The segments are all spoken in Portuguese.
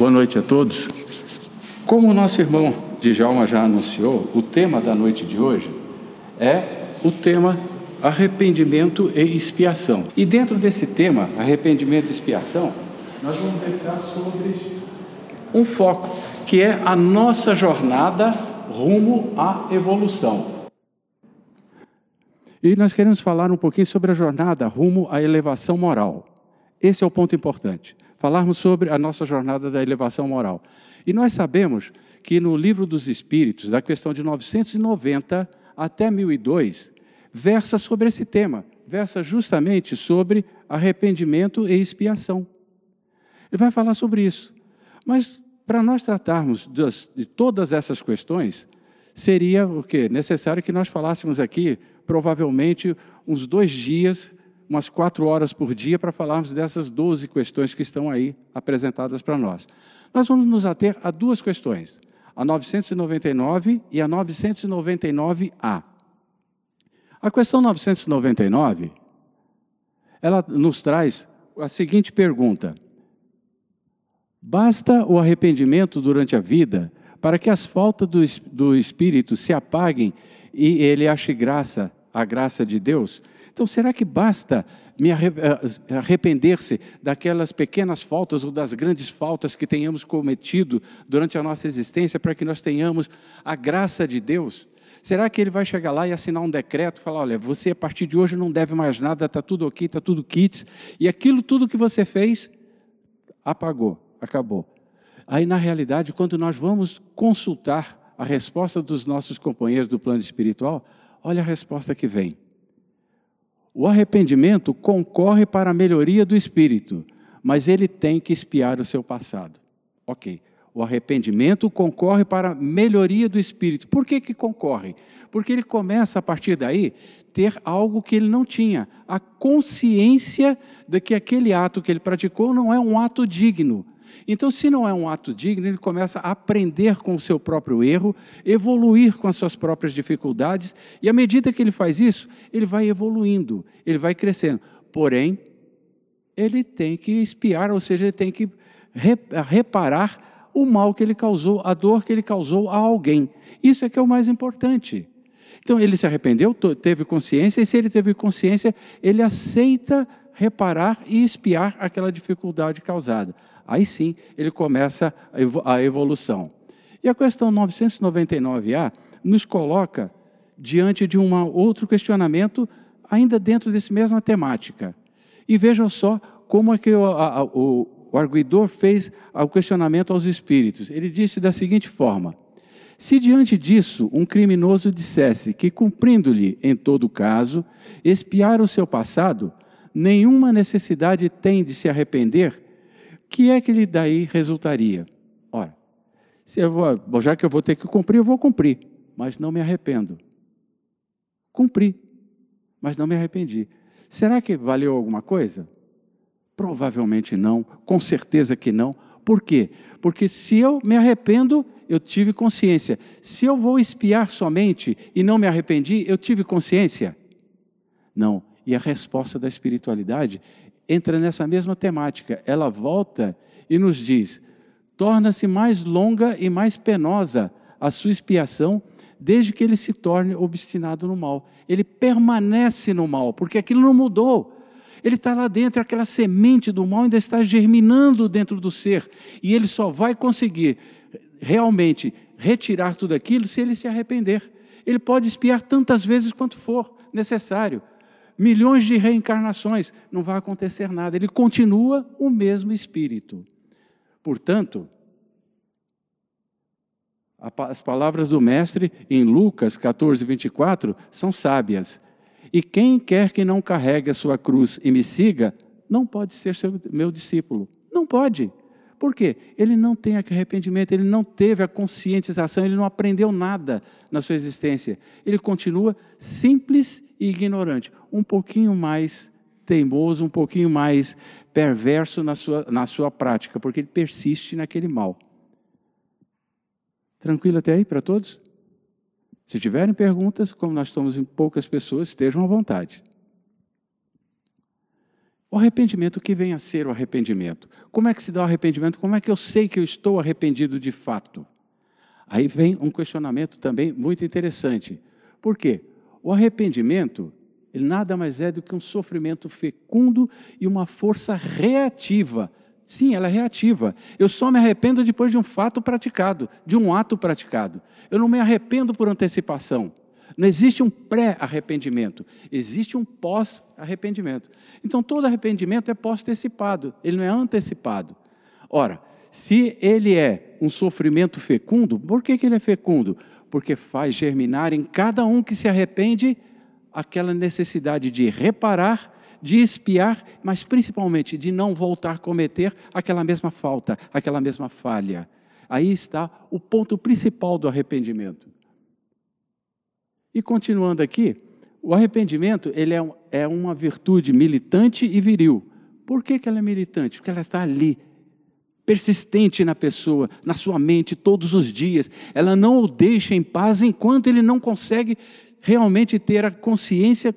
Boa noite a todos. Como o nosso irmão Djalma já anunciou, o tema da noite de hoje é o tema arrependimento e expiação. E dentro desse tema, arrependimento e expiação, nós vamos pensar sobre um foco, que é a nossa jornada rumo à evolução. E nós queremos falar um pouquinho sobre a jornada rumo à elevação moral. Esse é o ponto importante. Falarmos sobre a nossa jornada da elevação moral. E nós sabemos que no livro dos Espíritos, da questão de 990 até 1002, versa sobre esse tema, versa justamente sobre arrependimento e expiação. Ele vai falar sobre isso. Mas para nós tratarmos de todas essas questões, seria o que necessário que nós falássemos aqui, provavelmente uns dois dias, umas quatro horas por dia, para falarmos dessas 12 questões que estão aí apresentadas para nós. Nós vamos nos ater a duas questões, a 999 e a 999A. A questão 999, ela nos traz a seguinte pergunta: Basta o arrependimento durante a vida para que as faltas do, do Espírito se apaguem e ele ache graça, a graça de Deus? Então, será que basta me eh, arrepender-se daquelas pequenas faltas ou das grandes faltas que tenhamos cometido durante a nossa existência para que nós tenhamos a graça de Deus? Será que ele vai chegar lá e assinar um decreto, falar, olha, você a partir de hoje não deve mais nada, está tudo ok, está tudo kits, e aquilo tudo que você fez, apagou, acabou. Aí, na realidade, quando nós vamos consultar a resposta dos nossos companheiros do plano espiritual, olha a resposta que vem. O arrependimento concorre para a melhoria do espírito, mas ele tem que espiar o seu passado. Ok. O arrependimento concorre para a melhoria do espírito. Por que, que concorre? Porque ele começa, a partir daí, ter algo que ele não tinha, a consciência de que aquele ato que ele praticou não é um ato digno. Então, se não é um ato digno, ele começa a aprender com o seu próprio erro, evoluir com as suas próprias dificuldades, e à medida que ele faz isso, ele vai evoluindo, ele vai crescendo. Porém, ele tem que espiar, ou seja, ele tem que reparar o mal que ele causou, a dor que ele causou a alguém. Isso é que é o mais importante. Então ele se arrependeu, teve consciência, e se ele teve consciência, ele aceita reparar e espiar aquela dificuldade causada. Aí sim ele começa a evolução. E a questão 999A nos coloca diante de um outro questionamento, ainda dentro desse mesma temática. E vejam só como é que o, a, o, o arguidor fez o questionamento aos espíritos. Ele disse da seguinte forma: Se diante disso um criminoso dissesse que, cumprindo-lhe em todo caso, espiar o seu passado, nenhuma necessidade tem de se arrepender, que é que lhe daí resultaria? Ora, se eu vou, já que eu vou ter que cumprir, eu vou cumprir, mas não me arrependo. Cumpri, mas não me arrependi. Será que valeu alguma coisa? Provavelmente não, com certeza que não. Por quê? Porque se eu me arrependo, eu tive consciência. Se eu vou espiar somente e não me arrependi, eu tive consciência? Não. E a resposta da espiritualidade entra nessa mesma temática. Ela volta e nos diz: torna-se mais longa e mais penosa a sua expiação desde que ele se torne obstinado no mal. Ele permanece no mal, porque aquilo não mudou. Ele está lá dentro, aquela semente do mal ainda está germinando dentro do ser. E ele só vai conseguir realmente retirar tudo aquilo se ele se arrepender. Ele pode espiar tantas vezes quanto for necessário. Milhões de reencarnações, não vai acontecer nada. Ele continua o mesmo espírito. Portanto, as palavras do Mestre em Lucas 14, 24 são sábias. E quem quer que não carregue a sua cruz e me siga, não pode ser seu, meu discípulo. Não pode. Por quê? Ele não tem arrependimento, ele não teve a conscientização, ele não aprendeu nada na sua existência. Ele continua simples e ignorante, um pouquinho mais teimoso, um pouquinho mais perverso na sua, na sua prática, porque ele persiste naquele mal. Tranquilo até aí para todos? Se tiverem perguntas, como nós estamos em poucas pessoas, estejam à vontade. O arrependimento, o que vem a ser o arrependimento? Como é que se dá o arrependimento? Como é que eu sei que eu estou arrependido de fato? Aí vem um questionamento também muito interessante. Por quê? O arrependimento, ele nada mais é do que um sofrimento fecundo e uma força reativa. Sim, ela é reativa. Eu só me arrependo depois de um fato praticado, de um ato praticado. Eu não me arrependo por antecipação. Não existe um pré-arrependimento, existe um pós-arrependimento. Então, todo arrependimento é pós-antecipado, ele não é antecipado. Ora, se ele é um sofrimento fecundo, por que, que ele é fecundo? Porque faz germinar em cada um que se arrepende aquela necessidade de reparar, de espiar, mas principalmente de não voltar a cometer aquela mesma falta, aquela mesma falha. Aí está o ponto principal do arrependimento. E continuando aqui, o arrependimento ele é, é uma virtude militante e viril. Por que, que ela é militante? Porque ela está ali, persistente na pessoa, na sua mente, todos os dias. Ela não o deixa em paz enquanto ele não consegue realmente ter a consciência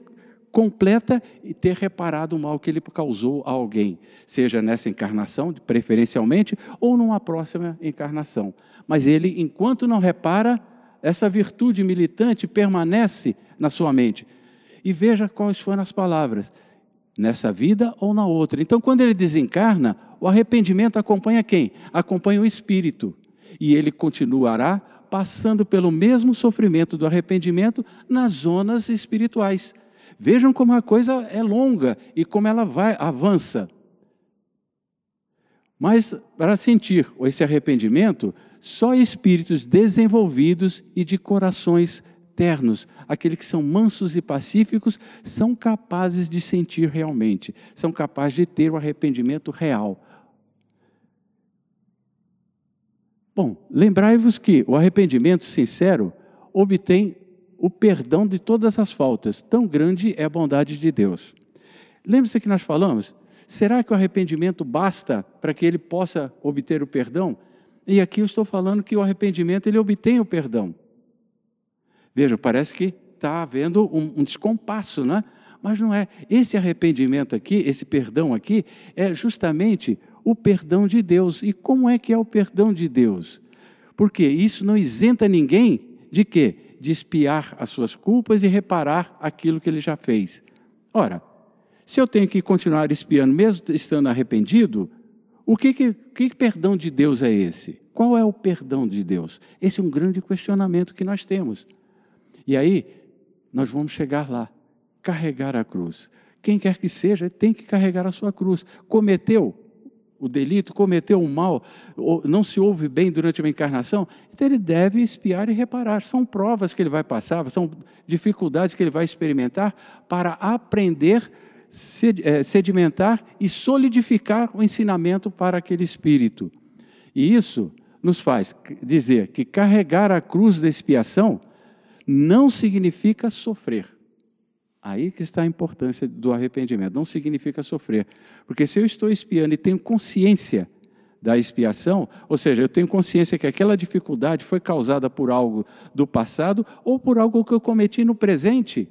completa e ter reparado o mal que ele causou a alguém, seja nessa encarnação, preferencialmente, ou numa próxima encarnação. Mas ele, enquanto não repara, essa virtude militante permanece na sua mente. E veja quais foram as palavras nessa vida ou na outra. Então, quando ele desencarna, o arrependimento acompanha quem? Acompanha o espírito. E ele continuará passando pelo mesmo sofrimento do arrependimento nas zonas espirituais. Vejam como a coisa é longa e como ela vai avança. Mas para sentir esse arrependimento, só espíritos desenvolvidos e de corações ternos, aqueles que são mansos e pacíficos, são capazes de sentir realmente, são capazes de ter o arrependimento real. Bom, lembrai-vos que o arrependimento sincero obtém o perdão de todas as faltas, tão grande é a bondade de Deus. Lembre-se que nós falamos, será que o arrependimento basta para que ele possa obter o perdão? E aqui eu estou falando que o arrependimento ele obtém o perdão. Veja, parece que está havendo um, um descompasso, né? Mas não é. Esse arrependimento aqui, esse perdão aqui, é justamente o perdão de Deus. E como é que é o perdão de Deus? Porque isso não isenta ninguém de quê? De espiar as suas culpas e reparar aquilo que ele já fez. Ora, se eu tenho que continuar espiando, mesmo estando arrependido, o que, que, que perdão de Deus é esse? Qual é o perdão de Deus? Esse é um grande questionamento que nós temos. E aí, nós vamos chegar lá, carregar a cruz. Quem quer que seja, tem que carregar a sua cruz. Cometeu o delito, cometeu o mal, não se ouve bem durante uma encarnação, então ele deve espiar e reparar. São provas que ele vai passar, são dificuldades que ele vai experimentar para aprender, eh, sedimentar e solidificar o ensinamento para aquele espírito. E isso nos faz dizer que carregar a cruz da expiação não significa sofrer. Aí que está a importância do arrependimento. Não significa sofrer. Porque se eu estou espiando e tenho consciência da expiação, ou seja, eu tenho consciência que aquela dificuldade foi causada por algo do passado ou por algo que eu cometi no presente,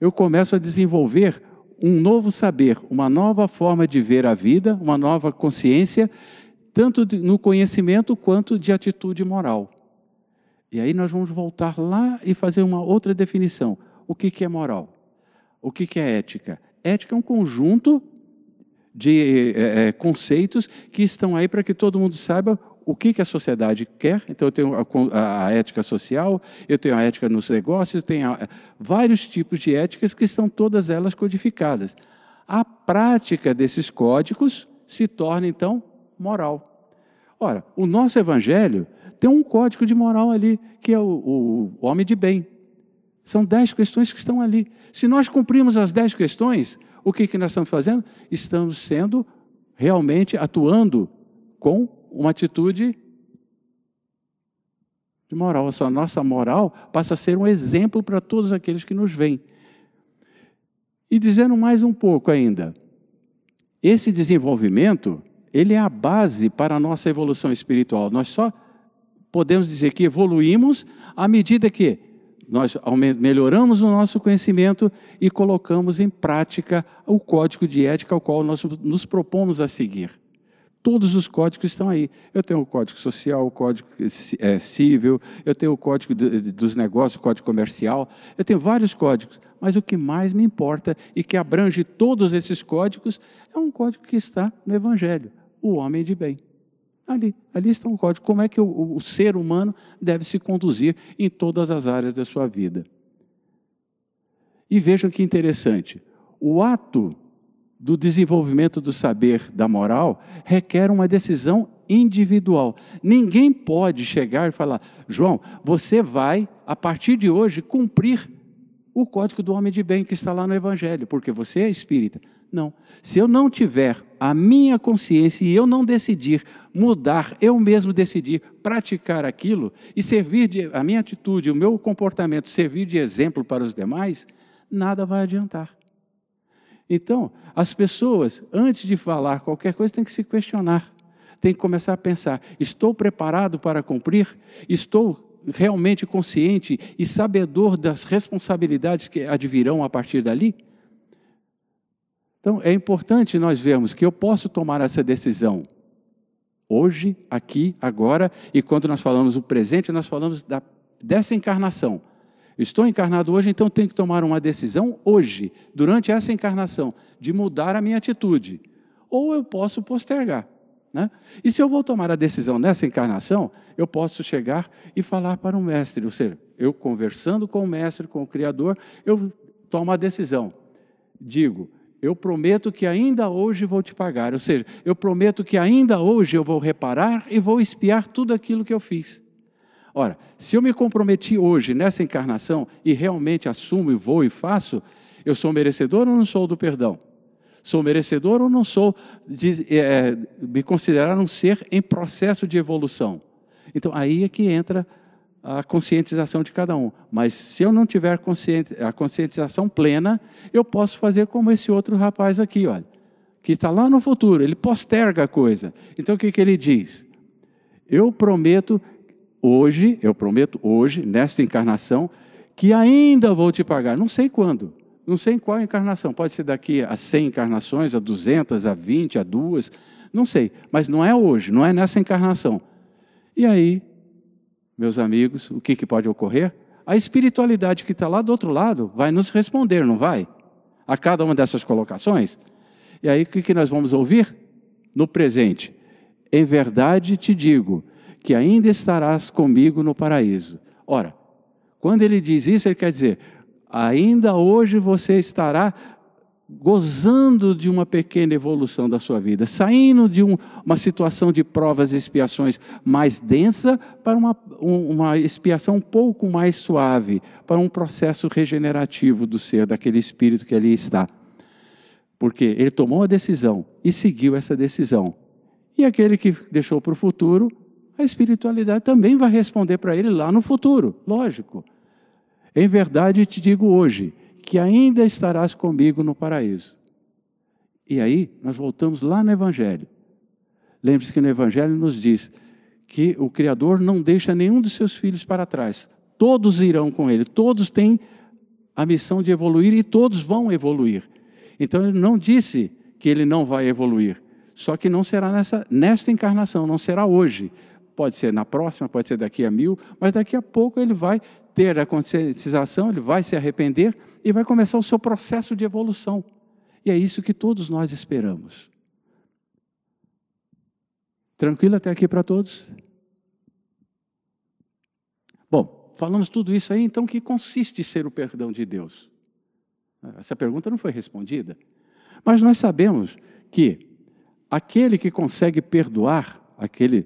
eu começo a desenvolver um novo saber, uma nova forma de ver a vida, uma nova consciência, tanto no conhecimento quanto de atitude moral. E aí nós vamos voltar lá e fazer uma outra definição. O que, que é moral? O que, que é ética? Ética é um conjunto de é, conceitos que estão aí para que todo mundo saiba o que, que a sociedade quer. Então, eu tenho a, a, ética social, eu tenho a ética nos negócios, eu tenho a, vários tipos de éticas que estão todas elas codificadas. A prática desses códigos se torna, então, moral. Ora, o nosso evangelho tem um código de moral ali, que é o, o, o homem de bem. São dez questões que estão ali. Se nós cumprirmos as dez questões, o que, que nós estamos fazendo? Estamos sendo realmente atuando com uma atitude de moral. A nossa moral passa a ser um exemplo para todos aqueles que nos veem. E dizendo mais um pouco ainda, esse desenvolvimento, ele é a base para a nossa evolução espiritual. Nós só podemos dizer que evoluímos à medida que nós melhoramos o nosso conhecimento e colocamos em prática o código de ética ao qual nós nos propomos a seguir. Todos os códigos estão aí. Eu tenho o código social, o código é, civil, eu tenho o código dos negócios, o código comercial, eu tenho vários códigos. Mas o que mais me importa e que abrange todos esses códigos é um código que está no Evangelho, o homem de bem. Ali, ali está um código. Como é que o, o ser humano deve se conduzir em todas as áreas da sua vida. E vejam que interessante. O ato do desenvolvimento do saber da moral requer uma decisão individual. Ninguém pode chegar e falar: João, você vai, a partir de hoje, cumprir o código do homem de bem que está lá no Evangelho, porque você é espírita. Não. Se eu não tiver a minha consciência e eu não decidir mudar, eu mesmo decidir praticar aquilo e servir de a minha atitude, o meu comportamento servir de exemplo para os demais, nada vai adiantar. Então, as pessoas, antes de falar qualquer coisa, têm que se questionar. Tem que começar a pensar: estou preparado para cumprir? Estou realmente consciente e sabedor das responsabilidades que advirão a partir dali? Então, é importante nós vermos que eu posso tomar essa decisão hoje, aqui, agora, e quando nós falamos o presente, nós falamos da, dessa encarnação. Estou encarnado hoje, então tenho que tomar uma decisão hoje, durante essa encarnação, de mudar a minha atitude. Ou eu posso postergar. Né? E se eu vou tomar a decisão nessa encarnação, eu posso chegar e falar para o mestre, ou seja, eu conversando com o mestre, com o Criador, eu tomo a decisão. Digo, eu prometo que ainda hoje vou te pagar, ou seja, eu prometo que ainda hoje eu vou reparar e vou espiar tudo aquilo que eu fiz. Ora, se eu me comprometi hoje nessa encarnação e realmente assumo e vou e faço, eu sou merecedor ou não sou do perdão? Sou merecedor ou não sou de é, me considerar um ser em processo de evolução? Então aí é que entra a conscientização de cada um. Mas se eu não tiver a conscientização plena, eu posso fazer como esse outro rapaz aqui, olha, que está lá no futuro, ele posterga a coisa. Então o que, que ele diz? Eu prometo hoje, eu prometo hoje, nesta encarnação, que ainda vou te pagar. Não sei quando, não sei em qual encarnação. Pode ser daqui a 100 encarnações, a 200, a 20, a duas, não sei. Mas não é hoje, não é nessa encarnação. E aí, meus amigos, o que, que pode ocorrer? A espiritualidade que está lá do outro lado vai nos responder, não vai? A cada uma dessas colocações. E aí, o que, que nós vamos ouvir? No presente. Em verdade te digo que ainda estarás comigo no paraíso. Ora, quando ele diz isso, ele quer dizer, ainda hoje você estará gozando de uma pequena evolução da sua vida, saindo de um, uma situação de provas e expiações mais densa para uma, um, uma expiação um pouco mais suave, para um processo regenerativo do ser, daquele espírito que ali está. Porque ele tomou a decisão e seguiu essa decisão. E aquele que deixou para o futuro a espiritualidade também vai responder para ele lá no futuro, lógico. Em verdade te digo hoje que ainda estarás comigo no paraíso. E aí nós voltamos lá no Evangelho. Lembre-se que no Evangelho nos diz que o Criador não deixa nenhum dos seus filhos para trás. Todos irão com ele, todos têm a missão de evoluir e todos vão evoluir. Então ele não disse que ele não vai evoluir, só que não será nessa, nesta encarnação, não será hoje, Pode ser na próxima, pode ser daqui a mil, mas daqui a pouco ele vai ter a conscientização, ele vai se arrepender e vai começar o seu processo de evolução. E é isso que todos nós esperamos. Tranquilo até aqui para todos? Bom, falamos tudo isso aí, então, que consiste ser o perdão de Deus? Essa pergunta não foi respondida. Mas nós sabemos que aquele que consegue perdoar, aquele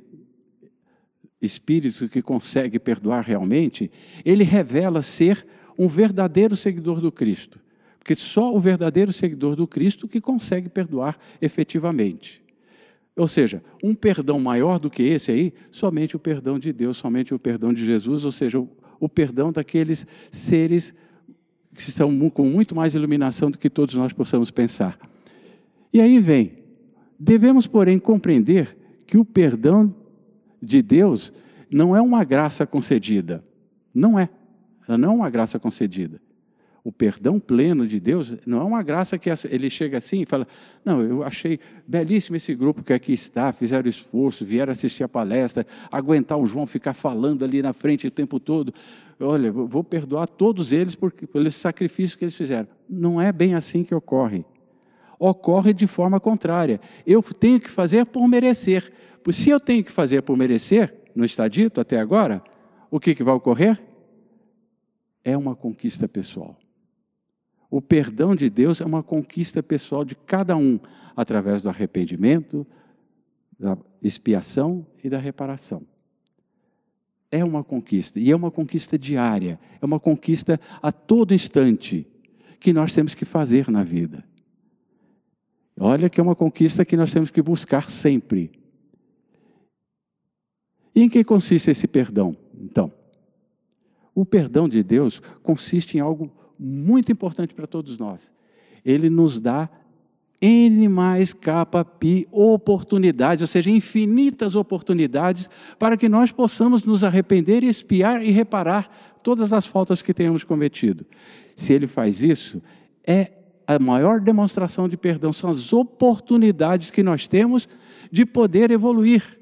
espírito que consegue perdoar realmente, ele revela ser um verdadeiro seguidor do Cristo. Porque só o verdadeiro seguidor do Cristo que consegue perdoar efetivamente. Ou seja, um perdão maior do que esse aí, somente o perdão de Deus, somente o perdão de Jesus, ou seja, o, o perdão daqueles seres que estão com muito mais iluminação do que todos nós possamos pensar. E aí vem, devemos, porém, compreender que o perdão de Deus não é uma graça concedida. Não é. ela não é uma graça concedida. O perdão pleno de Deus não é uma graça que ele chega assim e fala: Não, eu achei belíssimo esse grupo que aqui está, fizeram esforço, vieram assistir a palestra, aguentar o João ficar falando ali na frente o tempo todo. Olha, vou perdoar todos eles por, pelo sacrifício que eles fizeram. Não é bem assim que ocorre. Ocorre de forma contrária. Eu tenho que fazer por merecer. Se eu tenho que fazer por merecer, não está dito até agora, o que, que vai ocorrer? É uma conquista pessoal. O perdão de Deus é uma conquista pessoal de cada um, através do arrependimento, da expiação e da reparação. É uma conquista, e é uma conquista diária, é uma conquista a todo instante que nós temos que fazer na vida. Olha que é uma conquista que nós temos que buscar sempre. E em que consiste esse perdão, então? O perdão de Deus consiste em algo muito importante para todos nós. Ele nos dá N mais capa pi oportunidades, ou seja, infinitas oportunidades para que nós possamos nos arrepender, espiar e reparar todas as faltas que tenhamos cometido. Se ele faz isso, é a maior demonstração de perdão, são as oportunidades que nós temos de poder evoluir.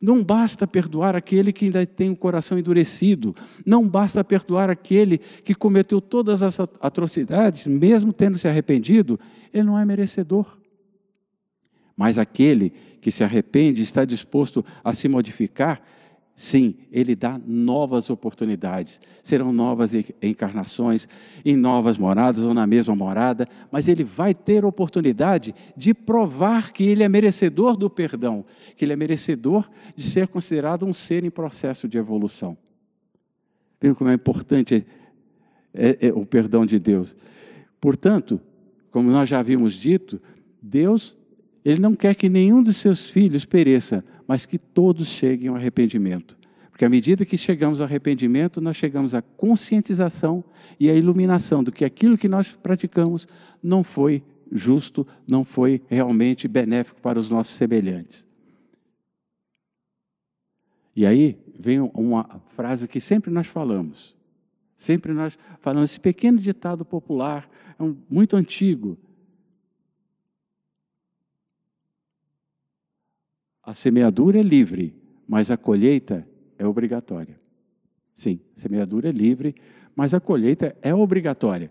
Não basta perdoar aquele que ainda tem o coração endurecido. Não basta perdoar aquele que cometeu todas as atrocidades, mesmo tendo se arrependido, ele não é merecedor. Mas aquele que se arrepende, está disposto a se modificar, Sim, Ele dá novas oportunidades. Serão novas encarnações, em novas moradas ou na mesma morada, mas Ele vai ter oportunidade de provar que Ele é merecedor do perdão, que Ele é merecedor de ser considerado um ser em processo de evolução. Viram como é importante é, é, o perdão de Deus? Portanto, como nós já havíamos dito, Deus ele não quer que nenhum dos seus filhos pereça, mas que todos cheguem ao arrependimento. Porque à medida que chegamos ao arrependimento, nós chegamos à conscientização e à iluminação do que aquilo que nós praticamos não foi justo, não foi realmente benéfico para os nossos semelhantes. E aí vem uma frase que sempre nós falamos. Sempre nós falamos esse pequeno ditado popular, é um, muito antigo, A semeadura é livre, mas a colheita é obrigatória. Sim, semeadura é livre, mas a colheita é obrigatória.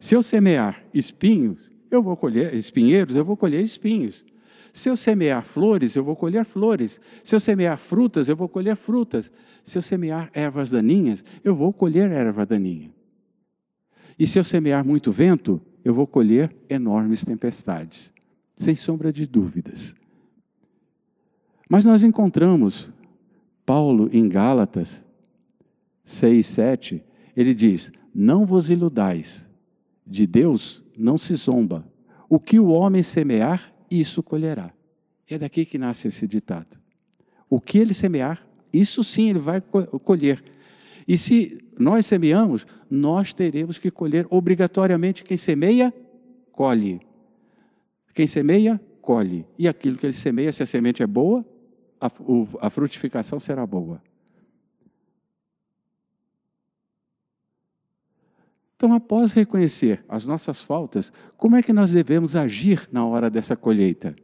Se eu semear espinhos, eu vou colher espinheiros, eu vou colher espinhos. Se eu semear flores, eu vou colher flores. Se eu semear frutas, eu vou colher frutas. Se eu semear ervas daninhas, eu vou colher erva daninha. E se eu semear muito vento, eu vou colher enormes tempestades. Sem sombra de dúvidas. Mas nós encontramos Paulo em Gálatas 6, 7, ele diz: Não vos iludais, de Deus não se zomba. O que o homem semear, isso colherá. É daqui que nasce esse ditado. O que ele semear, isso sim ele vai colher. E se nós semeamos, nós teremos que colher obrigatoriamente. Quem semeia, colhe. Quem semeia, colhe. E aquilo que ele semeia, se a semente é boa, a, o, a frutificação será boa. Então, após reconhecer as nossas faltas, como é que nós devemos agir na hora dessa colheita?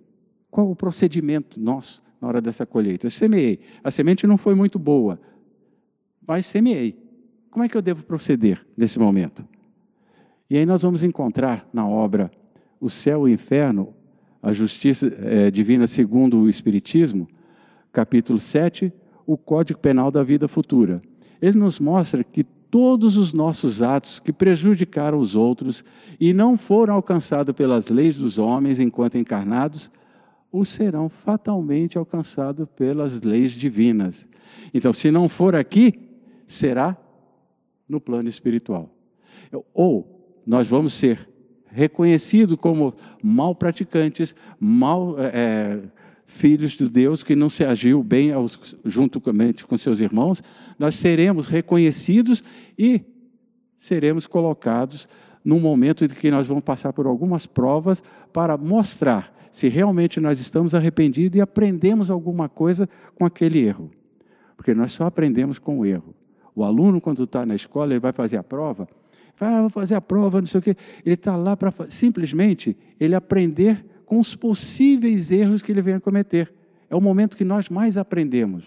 Qual o procedimento nosso na hora dessa colheita? Eu semeei, a semente não foi muito boa, mas semeei. Como é que eu devo proceder nesse momento? E aí nós vamos encontrar na obra O Céu e o Inferno, a Justiça é, Divina segundo o Espiritismo, capítulo 7, o Código Penal da Vida Futura. Ele nos mostra que todos os nossos atos que prejudicaram os outros e não foram alcançados pelas leis dos homens enquanto encarnados, os serão fatalmente alcançados pelas leis divinas. Então, se não for aqui, será no plano espiritual. Ou nós vamos ser reconhecidos como mal praticantes, mal é, filhos de Deus que não se agiu bem aos, juntamente com seus irmãos, nós seremos reconhecidos e seremos colocados num momento em que nós vamos passar por algumas provas para mostrar se realmente nós estamos arrependidos e aprendemos alguma coisa com aquele erro. Porque nós só aprendemos com o erro. O aluno, quando está na escola, ele vai fazer a prova, vai, ah, fazer a prova, não sei o quê. Ele está lá para simplesmente ele aprender com os possíveis erros que ele venha cometer. É o momento que nós mais aprendemos.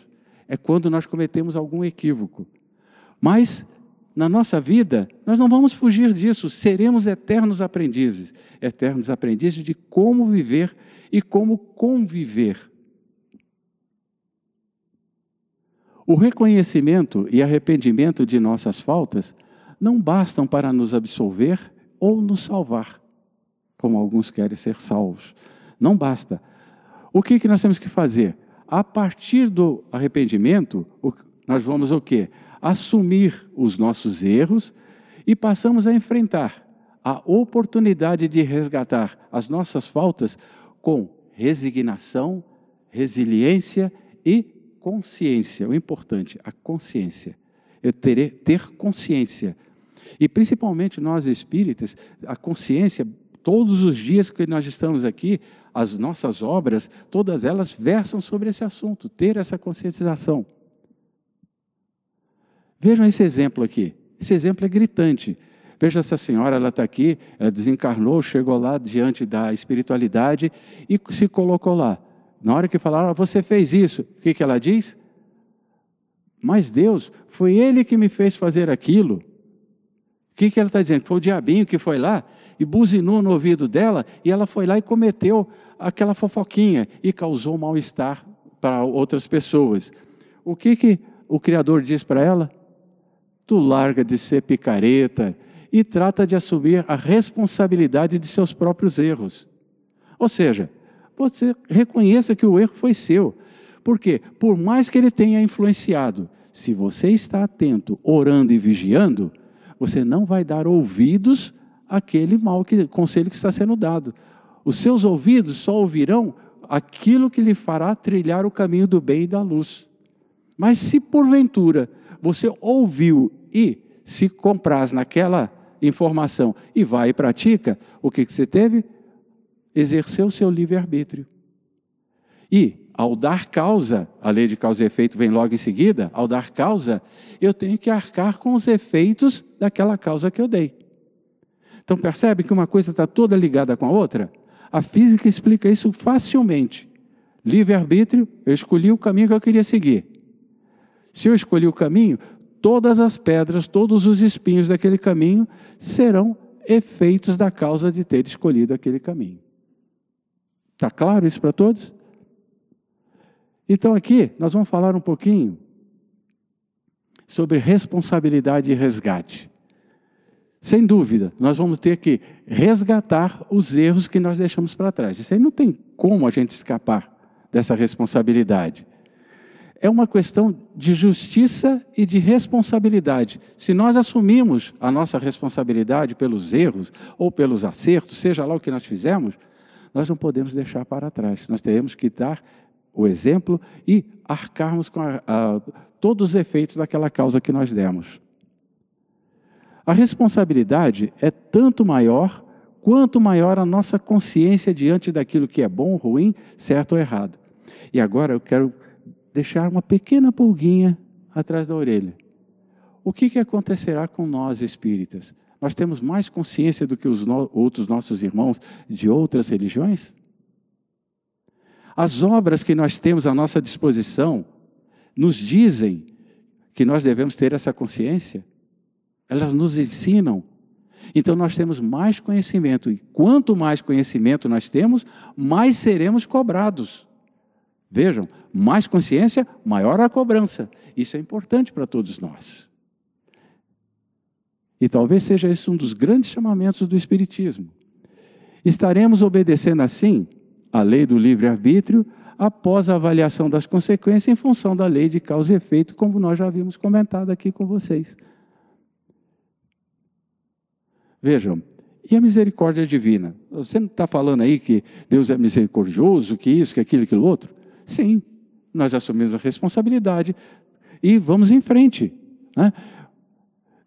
É quando nós cometemos algum equívoco. Mas na nossa vida, nós não vamos fugir disso, seremos eternos aprendizes eternos aprendizes de como viver e como conviver. O reconhecimento e arrependimento de nossas faltas não bastam para nos absolver ou nos salvar, como alguns querem ser salvos. Não basta. O que, que nós temos que fazer? A partir do arrependimento, nós vamos o quê? assumir os nossos erros e passamos a enfrentar a oportunidade de resgatar as nossas faltas com resignação, resiliência e consciência. O importante, a consciência. Eu terei ter consciência. E principalmente nós espíritas, a consciência, todos os dias que nós estamos aqui, as nossas obras, todas elas versam sobre esse assunto, ter essa conscientização. Vejam esse exemplo aqui. Esse exemplo é gritante. Veja essa senhora, ela está aqui, ela desencarnou, chegou lá diante da espiritualidade e se colocou lá. Na hora que falaram, ah, você fez isso, o que, que ela diz? Mas Deus, foi Ele que me fez fazer aquilo. O que, que ela está dizendo? Foi o diabinho que foi lá e buzinou no ouvido dela e ela foi lá e cometeu aquela fofoquinha e causou mal-estar para outras pessoas. O que, que o Criador diz para ela? tu larga de ser picareta e trata de assumir a responsabilidade de seus próprios erros. Ou seja, você reconheça que o erro foi seu. Por quê? Por mais que ele tenha influenciado, se você está atento, orando e vigiando, você não vai dar ouvidos àquele mau que, conselho que está sendo dado. Os seus ouvidos só ouvirão aquilo que lhe fará trilhar o caminho do bem e da luz. Mas se porventura você ouviu e se compraz naquela informação e vai e pratica, o que, que você teve? Exerceu o seu livre-arbítrio. E, ao dar causa, a lei de causa e efeito vem logo em seguida, ao dar causa, eu tenho que arcar com os efeitos daquela causa que eu dei. Então percebe que uma coisa está toda ligada com a outra? A física explica isso facilmente. Livre-arbítrio, eu escolhi o caminho que eu queria seguir. Se eu escolhi o caminho, todas as pedras, todos os espinhos daquele caminho serão efeitos da causa de ter escolhido aquele caminho. Está claro isso para todos? Então, aqui nós vamos falar um pouquinho sobre responsabilidade e resgate. Sem dúvida, nós vamos ter que resgatar os erros que nós deixamos para trás. Isso aí não tem como a gente escapar dessa responsabilidade é uma questão de justiça e de responsabilidade. Se nós assumimos a nossa responsabilidade pelos erros ou pelos acertos, seja lá o que nós fizemos, nós não podemos deixar para trás. Nós teremos que dar o exemplo e arcarmos com a, a, todos os efeitos daquela causa que nós demos. A responsabilidade é tanto maior quanto maior a nossa consciência diante daquilo que é bom, ruim, certo ou errado. E agora eu quero deixar uma pequena pulguinha atrás da orelha. O que, que acontecerá com nós espíritas? Nós temos mais consciência do que os no outros nossos irmãos de outras religiões? As obras que nós temos à nossa disposição nos dizem que nós devemos ter essa consciência? Elas nos ensinam. Então nós temos mais conhecimento, e quanto mais conhecimento nós temos, mais seremos cobrados. Vejam, mais consciência, maior a cobrança. Isso é importante para todos nós. E talvez seja esse um dos grandes chamamentos do Espiritismo. Estaremos obedecendo assim a lei do livre-arbítrio após a avaliação das consequências em função da lei de causa e efeito, como nós já havíamos comentado aqui com vocês. Vejam, e a misericórdia divina? Você não está falando aí que Deus é misericordioso, que isso, que aquilo, aquilo outro? Sim, nós assumimos a responsabilidade e vamos em frente. Né?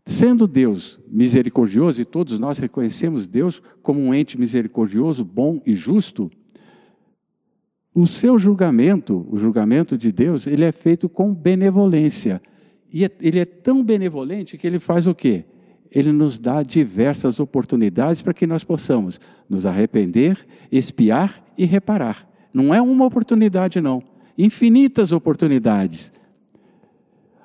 Sendo Deus misericordioso, e todos nós reconhecemos Deus como um ente misericordioso, bom e justo, o seu julgamento, o julgamento de Deus, ele é feito com benevolência. E é, ele é tão benevolente que ele faz o quê? Ele nos dá diversas oportunidades para que nós possamos nos arrepender, espiar e reparar. Não é uma oportunidade, não. Infinitas oportunidades.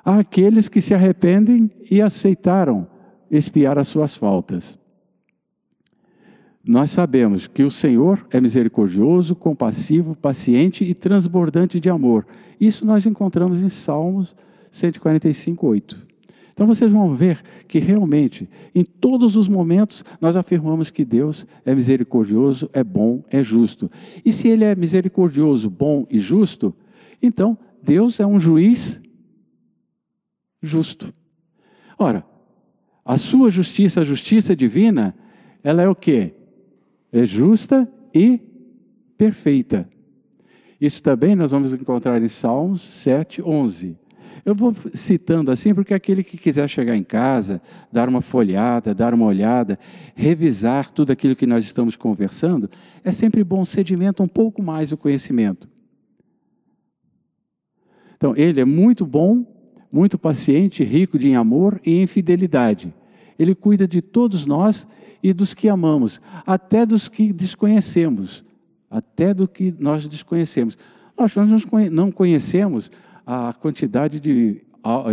Há aqueles que se arrependem e aceitaram espiar as suas faltas. Nós sabemos que o Senhor é misericordioso, compassivo, paciente e transbordante de amor. Isso nós encontramos em Salmos 145, 8. Então vocês vão ver que realmente, em todos os momentos, nós afirmamos que Deus é misericordioso, é bom, é justo. E se Ele é misericordioso, bom e justo, então Deus é um juiz justo. Ora, a sua justiça, a justiça divina, ela é o quê? É justa e perfeita. Isso também nós vamos encontrar em Salmos 7, 11. Eu vou citando assim porque aquele que quiser chegar em casa, dar uma folhada, dar uma olhada, revisar tudo aquilo que nós estamos conversando, é sempre bom, sedimenta um pouco mais o conhecimento. Então, ele é muito bom muito paciente, rico de amor e em fidelidade. Ele cuida de todos nós e dos que amamos, até dos que desconhecemos, até do que nós desconhecemos. Nós, não conhecemos a quantidade de,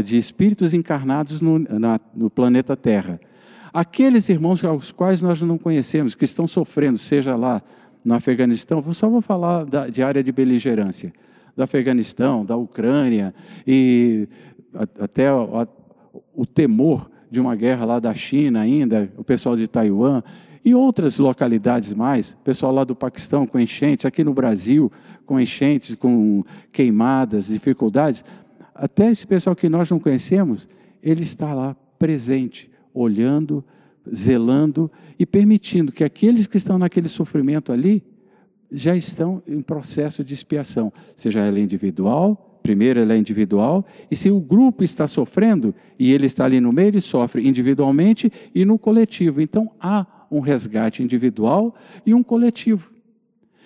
de espíritos encarnados no, na, no planeta Terra. Aqueles irmãos aos quais nós não conhecemos, que estão sofrendo, seja lá no Afeganistão, só vou falar da, de área de beligerância, do Afeganistão, da Ucrânia e até o temor de uma guerra lá da China ainda, o pessoal de Taiwan e outras localidades mais, pessoal lá do Paquistão com enchentes, aqui no Brasil com enchentes, com queimadas, dificuldades, até esse pessoal que nós não conhecemos, ele está lá presente, olhando, zelando e permitindo que aqueles que estão naquele sofrimento ali já estão em processo de expiação, seja ela individual, Primeiro, ela é individual, e se o grupo está sofrendo e ele está ali no meio, ele sofre individualmente e no coletivo. Então, há um resgate individual e um coletivo.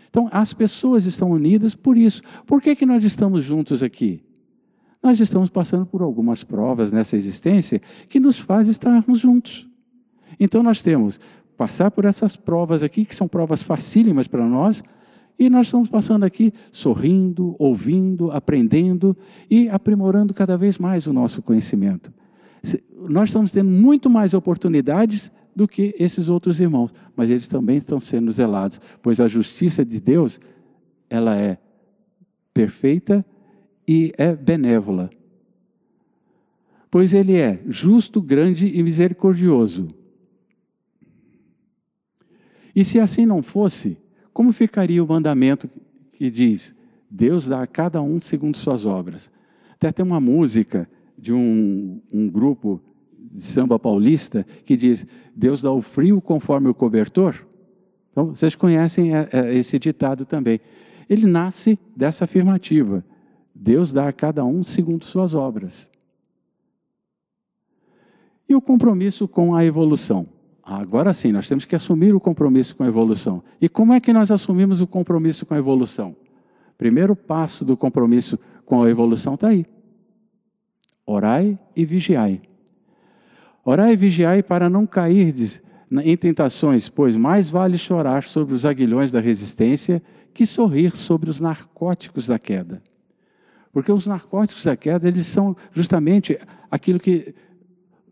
Então, as pessoas estão unidas por isso. Por que, que nós estamos juntos aqui? Nós estamos passando por algumas provas nessa existência que nos faz estarmos juntos. Então, nós temos passar por essas provas aqui, que são provas facílimas para nós, e nós estamos passando aqui sorrindo, ouvindo, aprendendo e aprimorando cada vez mais o nosso conhecimento. Nós estamos tendo muito mais oportunidades do que esses outros irmãos, mas eles também estão sendo zelados, pois a justiça de Deus, ela é perfeita e é benévola. Pois ele é justo, grande e misericordioso. E se assim não fosse, como ficaria o mandamento que diz: Deus dá a cada um segundo suas obras? Até tem uma música de um, um grupo de samba paulista que diz: Deus dá o frio conforme o cobertor. Então, vocês conhecem é, é, esse ditado também. Ele nasce dessa afirmativa: Deus dá a cada um segundo suas obras. E o compromisso com a evolução? Agora sim, nós temos que assumir o compromisso com a evolução. E como é que nós assumimos o compromisso com a evolução? Primeiro passo do compromisso com a evolução está aí. Orai e vigiai. Orai e vigiai para não cair em tentações, pois mais vale chorar sobre os aguilhões da resistência que sorrir sobre os narcóticos da queda. Porque os narcóticos da queda, eles são justamente aquilo que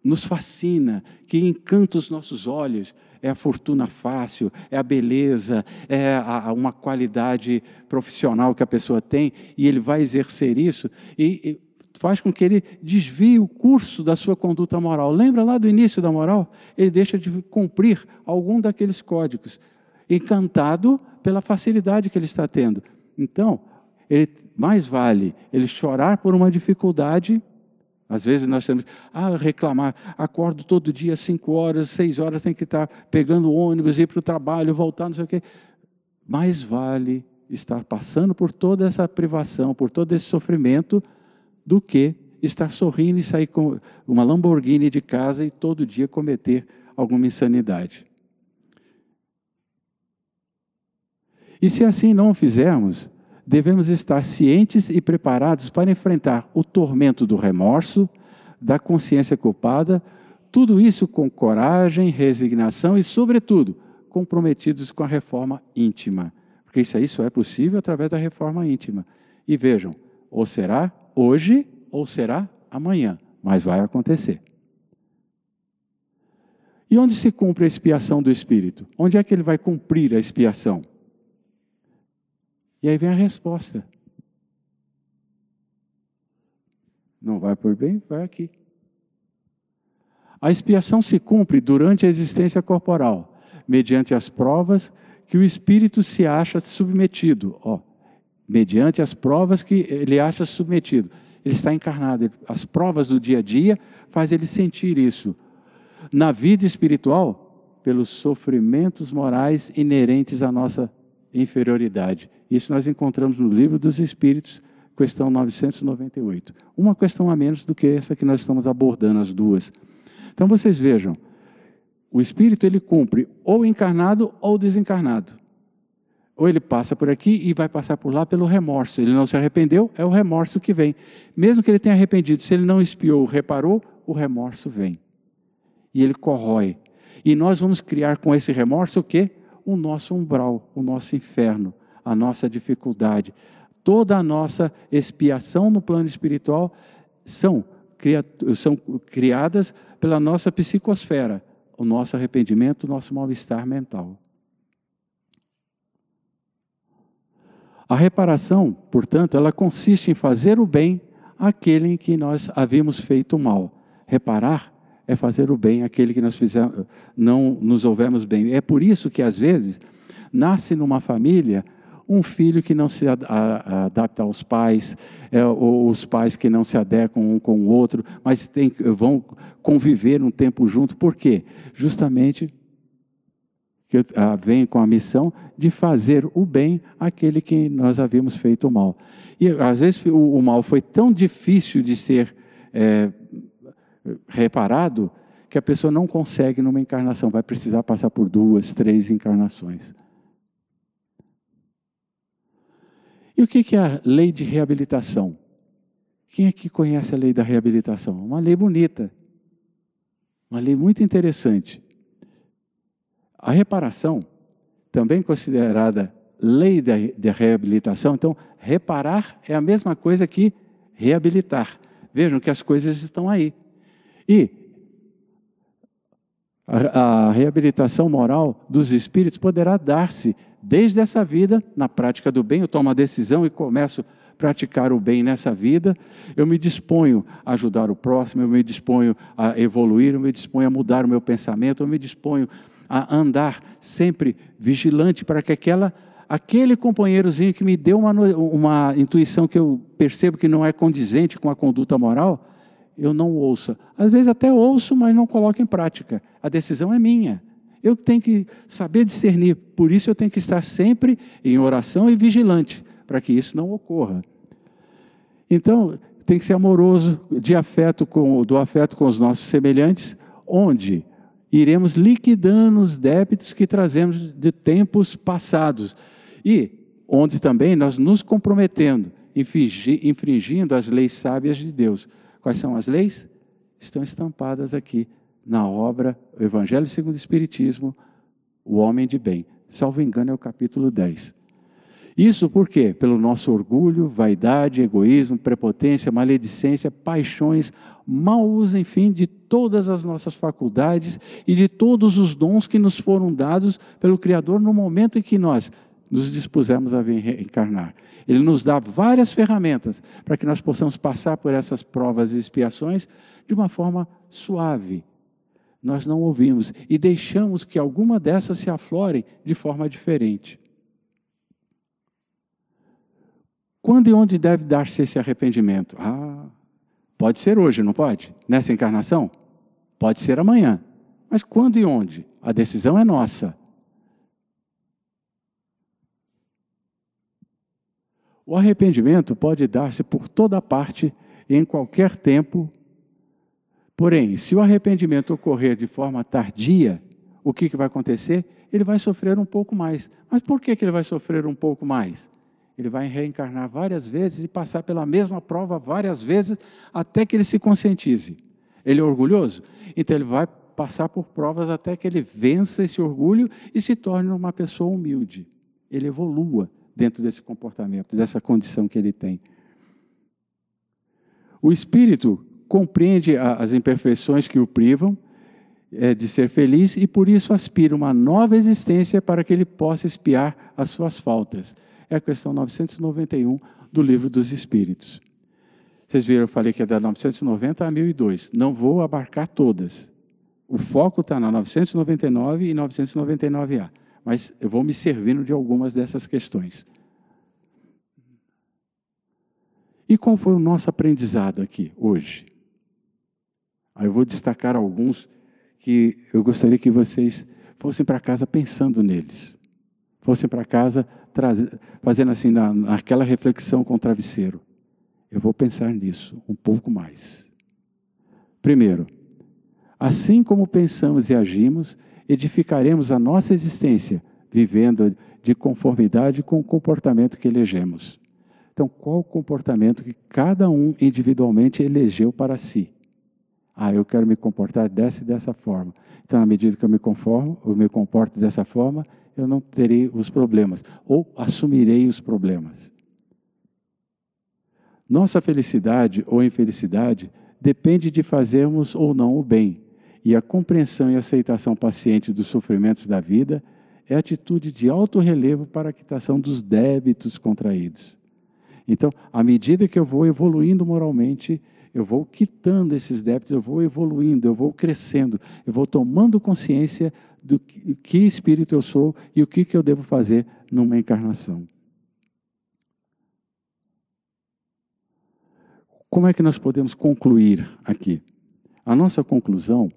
nos fascina, que encanta os nossos olhos. É a fortuna fácil, é a beleza, é a, uma qualidade profissional que a pessoa tem, e ele vai exercer isso e, e faz com que ele desvie o curso da sua conduta moral. Lembra lá do início da moral? Ele deixa de cumprir algum daqueles códigos, encantado pela facilidade que ele está tendo. Então, ele, mais vale ele chorar por uma dificuldade às vezes nós temos, ah, reclamar, acordo todo dia, cinco horas, seis horas, tem que estar pegando ônibus, ir para o trabalho, voltar, não sei o quê. Mais vale estar passando por toda essa privação, por todo esse sofrimento, do que estar sorrindo e sair com uma Lamborghini de casa e todo dia cometer alguma insanidade. E se assim não fizermos, devemos estar cientes e preparados para enfrentar o tormento do remorso, da consciência culpada, tudo isso com coragem, resignação e, sobretudo, comprometidos com a reforma íntima. Porque isso só é possível através da reforma íntima. E vejam, ou será hoje ou será amanhã, mas vai acontecer. E onde se cumpre a expiação do Espírito? Onde é que ele vai cumprir a expiação? E aí vem a resposta. Não vai por bem? Vai aqui. A expiação se cumpre durante a existência corporal, mediante as provas que o espírito se acha submetido. Ó, mediante as provas que ele acha submetido. Ele está encarnado. As provas do dia a dia faz ele sentir isso. Na vida espiritual, pelos sofrimentos morais inerentes à nossa inferioridade. Isso nós encontramos no livro dos Espíritos, questão 998. Uma questão a menos do que essa que nós estamos abordando, as duas. Então vocês vejam, o espírito ele cumpre ou encarnado ou desencarnado. Ou ele passa por aqui e vai passar por lá pelo remorso. Ele não se arrependeu, é o remorso que vem. Mesmo que ele tenha arrependido, se ele não espiou, reparou, o remorso vem. E ele corrói. E nós vamos criar com esse remorso o quê? O nosso umbral, o nosso inferno, a nossa dificuldade. Toda a nossa expiação no plano espiritual são, são criadas pela nossa psicosfera, o nosso arrependimento, o nosso mal-estar mental. A reparação, portanto, ela consiste em fazer o bem àquele em que nós havíamos feito mal. Reparar é fazer o bem àquele que nós fizemos, não nos houvemos bem. É por isso que, às vezes, nasce numa família um filho que não se adapta aos pais, é, ou os pais que não se adequam um com o outro, mas tem, vão conviver um tempo junto. Por quê? Justamente que ah, vem com a missão de fazer o bem àquele que nós havíamos feito o mal. E às vezes o, o mal foi tão difícil de ser é, reparado que a pessoa não consegue numa encarnação, vai precisar passar por duas, três encarnações. E o que é a lei de reabilitação? Quem aqui conhece a lei da reabilitação? Uma lei bonita, uma lei muito interessante. A reparação, também considerada lei de reabilitação, então, reparar é a mesma coisa que reabilitar. Vejam que as coisas estão aí. E a, reabilitação moral dos espíritos poderá dar-se desde essa vida, na prática do bem. Eu tomo a decisão e começo a praticar o bem nessa vida. Eu me disponho a ajudar o próximo, eu me disponho a evoluir, eu me disponho a mudar o meu pensamento, eu me disponho a andar sempre vigilante para que aquela aquele companheirozinho que me deu uma, uma intuição que eu percebo que não é condizente com a conduta moral, eu não ouça. Às vezes até ouço, mas não coloco em prática. A decisão é minha. Eu tenho que saber discernir. Por isso eu tenho que estar sempre em oração e vigilante, para que isso não ocorra. Então, tem que ser amoroso, de afeto com, do afeto com os nossos semelhantes, onde iremos liquidando os débitos que trazemos de tempos passados. E onde também nós nos comprometendo, infringindo as leis sábias de Deus. Quais são as leis? Estão estampadas aqui na obra o Evangelho segundo o Espiritismo, o homem de bem. Salvo engano, é o capítulo 10. Isso por quê? Pelo nosso orgulho, vaidade, egoísmo, prepotência, maledicência, paixões, mau uso, enfim, de todas as nossas faculdades e de todos os dons que nos foram dados pelo Criador no momento em que nós nos dispusemos a vir reencarnar. Ele nos dá várias ferramentas para que nós possamos passar por essas provas e expiações de uma forma suave. Nós não ouvimos e deixamos que alguma dessas se aflorem de forma diferente. Quando e onde deve dar-se esse arrependimento? Ah, pode ser hoje, não pode? Nessa encarnação? Pode ser amanhã. Mas quando e onde? A decisão é nossa. O arrependimento pode dar-se por toda parte, em qualquer tempo. Porém, se o arrependimento ocorrer de forma tardia, o que, que vai acontecer? Ele vai sofrer um pouco mais. Mas por que, que ele vai sofrer um pouco mais? Ele vai reencarnar várias vezes e passar pela mesma prova várias vezes até que ele se conscientize. Ele é orgulhoso? Então ele vai passar por provas até que ele vença esse orgulho e se torne uma pessoa humilde. Ele evolua dentro desse comportamento, dessa condição que ele tem. O espírito compreende as imperfeições que o privam é, de ser feliz e por isso aspira uma nova existência para que ele possa espiar as suas faltas. É a questão 991 do Livro dos Espíritos. Vocês viram, eu falei que é da 990 a 1002. Não vou abarcar todas. O foco está na 999 e 999A. Mas eu vou me servindo de algumas dessas questões. E qual foi o nosso aprendizado aqui hoje? Aí eu vou destacar alguns que eu gostaria que vocês fossem para casa pensando neles. Fossem para casa fazendo assim, na, naquela reflexão com o travesseiro. Eu vou pensar nisso um pouco mais. Primeiro, assim como pensamos e agimos, edificaremos a nossa existência, vivendo de conformidade com o comportamento que elegemos. Então, qual o comportamento que cada um individualmente elegeu para si? Ah, eu quero me comportar dessa e dessa forma. Então, à medida que eu me conformo, eu me comporto dessa forma, eu não terei os problemas, ou assumirei os problemas. Nossa felicidade ou infelicidade depende de fazermos ou não o bem, e a compreensão e aceitação paciente dos sofrimentos da vida é atitude de alto relevo para a quitação dos débitos contraídos. Então, à medida que eu vou evoluindo moralmente, eu vou quitando esses débitos, eu vou evoluindo, eu vou crescendo, eu vou tomando consciência do que, que espírito eu sou e o que, que eu devo fazer numa encarnação. Como é que nós podemos concluir aqui? A nossa conclusão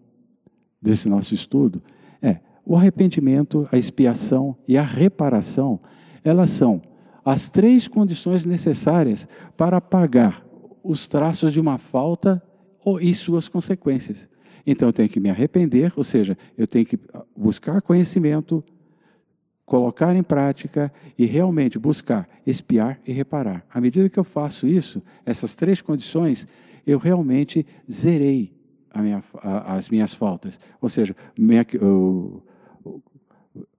desse nosso estudo é o arrependimento, a expiação e a reparação, elas são as três condições necessárias para pagar os traços de uma falta e suas consequências. Então eu tenho que me arrepender, ou seja, eu tenho que buscar conhecimento, colocar em prática e realmente buscar espiar e reparar. À medida que eu faço isso, essas três condições, eu realmente zerei minha, as minhas faltas. Ou seja, minha, o,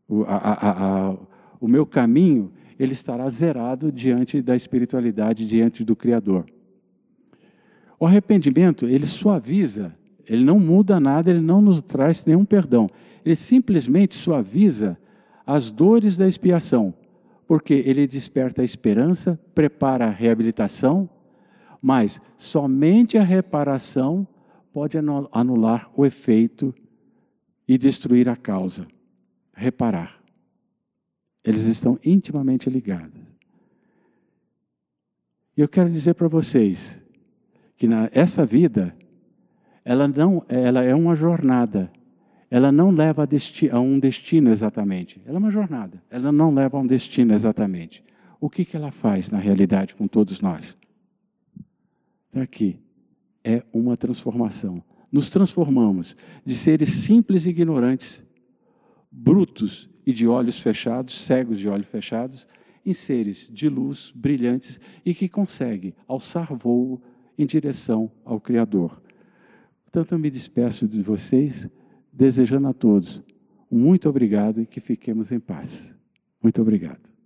o, a, a, o meu caminho ele estará zerado diante da espiritualidade, diante do Criador. O arrependimento, ele suaviza, ele não muda nada, ele não nos traz nenhum perdão. Ele simplesmente suaviza as dores da expiação, porque ele desperta a esperança, prepara a reabilitação, mas somente a reparação pode anular o efeito e destruir a causa. Reparar. Eles estão intimamente ligados. E eu quero dizer para vocês que na, essa vida, ela, não, ela é uma jornada. Ela não leva a, desti a um destino exatamente. Ela é uma jornada. Ela não leva a um destino exatamente. O que, que ela faz na realidade com todos nós? Está aqui. É uma transformação. Nos transformamos de seres simples e ignorantes, brutos e de olhos fechados, cegos de olhos fechados, em seres de luz, brilhantes e que conseguem alçar voo em direção ao Criador. Portanto, eu me despeço de vocês, desejando a todos muito obrigado e que fiquemos em paz. Muito obrigado.